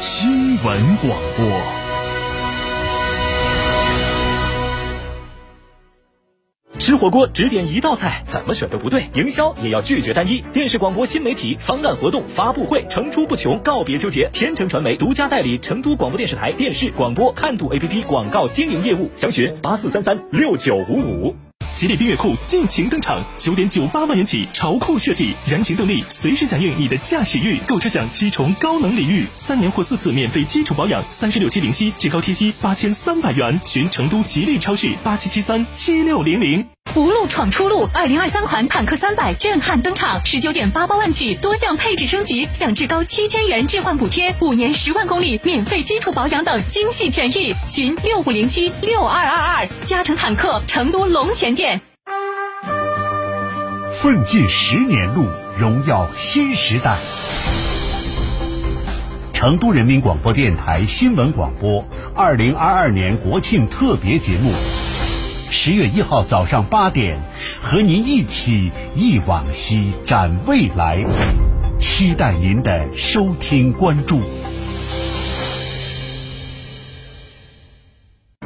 新闻广播。吃火锅只点一道菜，怎么选都不对。营销也要拒绝单一。电视广播新媒体方案活动发布会层出不穷，告别纠结。天成传媒独家代理成都广播电视台电视广播看度 APP 广告经营业务，详询八四三三六九五五。吉利缤越酷尽情登场，九点九八万元起，潮酷设计，燃情动力，随时响应你的驾驶欲。购车享七重高能礼遇，三年或四次免费基础保养，三十六期零息，最高贴息八千三百元。寻成都吉利超市八七七三七六零零。福路闯出路，二零二三款坦克三百震撼登场，十九点八八万起，多项配置升级，享至高七千元置换补贴，五年十万公里免费基础保养等精细权益。询六五零七六二二二，嘉诚坦克成都龙泉店。奋进十年路，荣耀新时代。成都人民广播电台新闻广播，二零二二年国庆特别节目。十月一号早上八点，和您一起忆往昔，展未来，期待您的收听关注。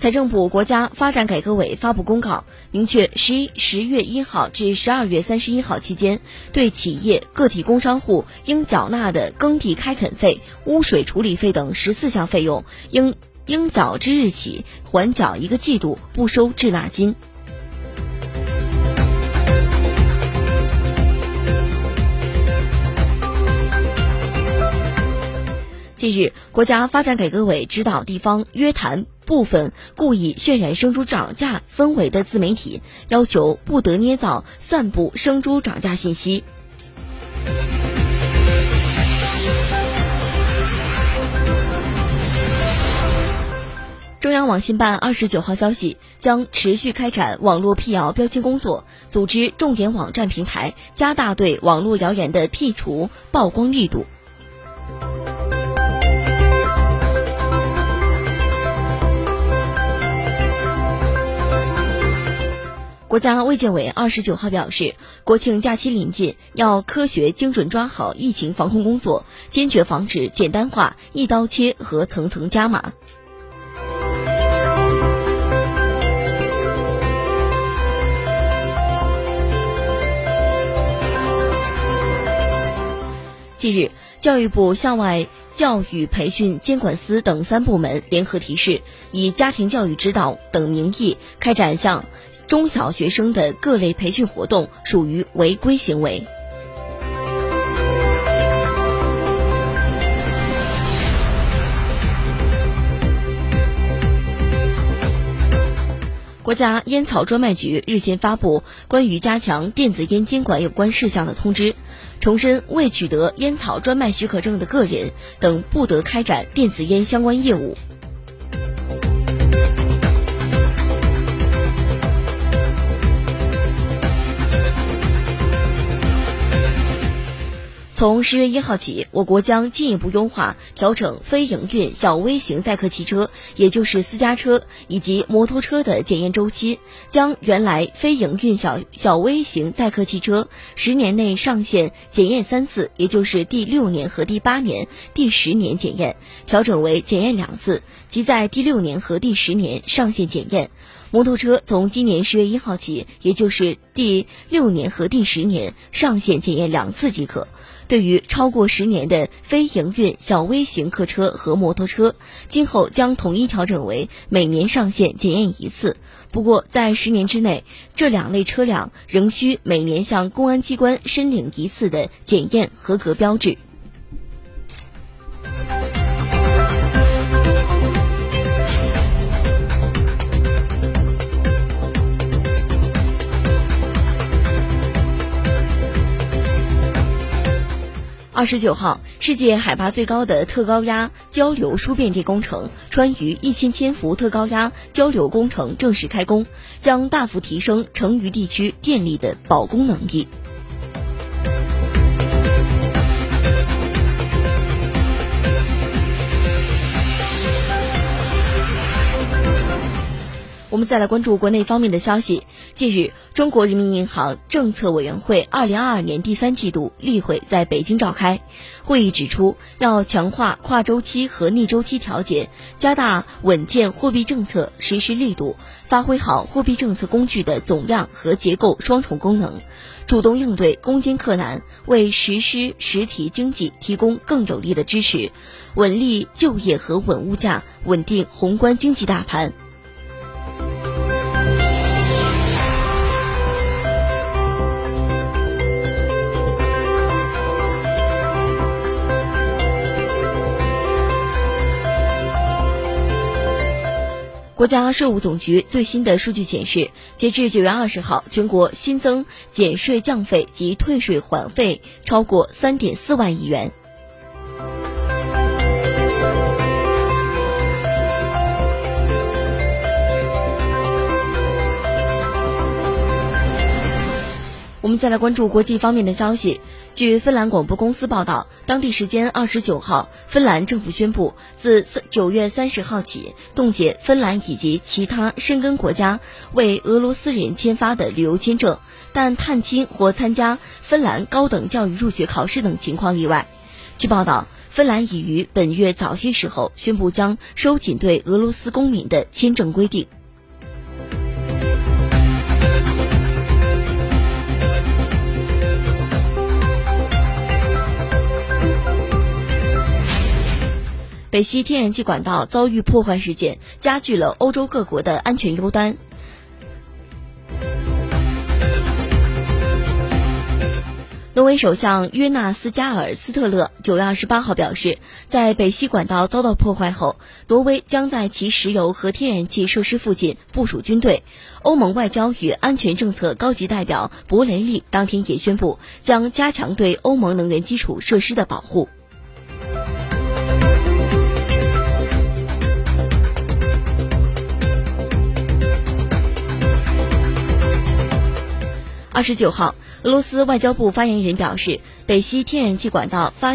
财政部、国家发展改革委发布公告，明确十一十月一号至十二月三十一号期间，对企业、个体工商户应缴纳的耕地开垦费、污水处理费等十四项费用，应应缴之日起缓缴一个季度，不收滞纳金。近日，国家发展改革委指导地方约谈部分故意渲染生猪涨价氛围的自媒体，要求不得捏造、散布生猪涨价信息。中央网信办二十九号消息，将持续开展网络辟谣标签工作，组织重点网站平台加大对网络谣言的辟除曝光力度。国家卫健委二十九号表示，国庆假期临近，要科学精准抓好疫情防控工作，坚决防止简单化、一刀切和层层加码。近日，教育部校外教育培训监管司等三部门联合提示，以家庭教育指导等名义开展向中小学生的各类培训活动，属于违规行为。国家烟草专卖局日前发布关于加强电子烟监管有关事项的通知，重申未取得烟草专卖许可证的个人等不得开展电子烟相关业务。从十月一号起，我国将进一步优化调整非营运小微型载客汽车，也就是私家车以及摩托车的检验周期，将原来非营运小小微型载客汽车十年内上线检验三次，也就是第六年和第八年、第十年检验，调整为检验两次，即在第六年和第十年上线检验。摩托车从今年十月一号起，也就是第六年和第十年上线检验两次即可。对于超过十年的非营运小微型客车和摩托车，今后将统一调整为每年上线检验一次。不过，在十年之内，这两类车辆仍需每年向公安机关申领一次的检验合格标志。二十九号，世界海拔最高的特高压交流输变电工程——川渝一千千伏特高压交流工程正式开工，将大幅提升成渝地区电力的保供能力。我们再来关注国内方面的消息。近日，中国人民银行政策委员会二零二二年第三季度例会在北京召开。会议指出，要强化跨周期和逆周期调节，加大稳健货币政策实施力度，发挥好货币政策工具的总量和结构双重功能，主动应对攻坚克难，为实施实体经济提供更有力的支持，稳立就业和稳物价，稳定宏观经济大盘。国家税务总局最新的数据显示，截至九月二十号，全国新增减税降费及退税缓费超过三点四万亿元。我们再来关注国际方面的消息。据芬兰广播公司报道，当地时间二十九号，芬兰政府宣布，自九月三十号起，冻结芬兰以及其他申根国家为俄罗斯人签发的旅游签证，但探亲或参加芬兰高等教育入学考试等情况例外。据报道，芬兰已于本月早些时候宣布将收紧对俄罗斯公民的签证规定。北溪天然气管道遭遇破坏事件，加剧了欧洲各国的安全忧担。挪威首相约纳斯加尔斯特勒九月二十八号表示，在北溪管道遭到破坏后，挪威将在其石油和天然气设施附近部署军队。欧盟外交与安全政策高级代表博雷利当天也宣布，将加强对欧盟能源基础设施的保护。二十九号，俄罗斯外交部发言人表示，北溪天然气管道发。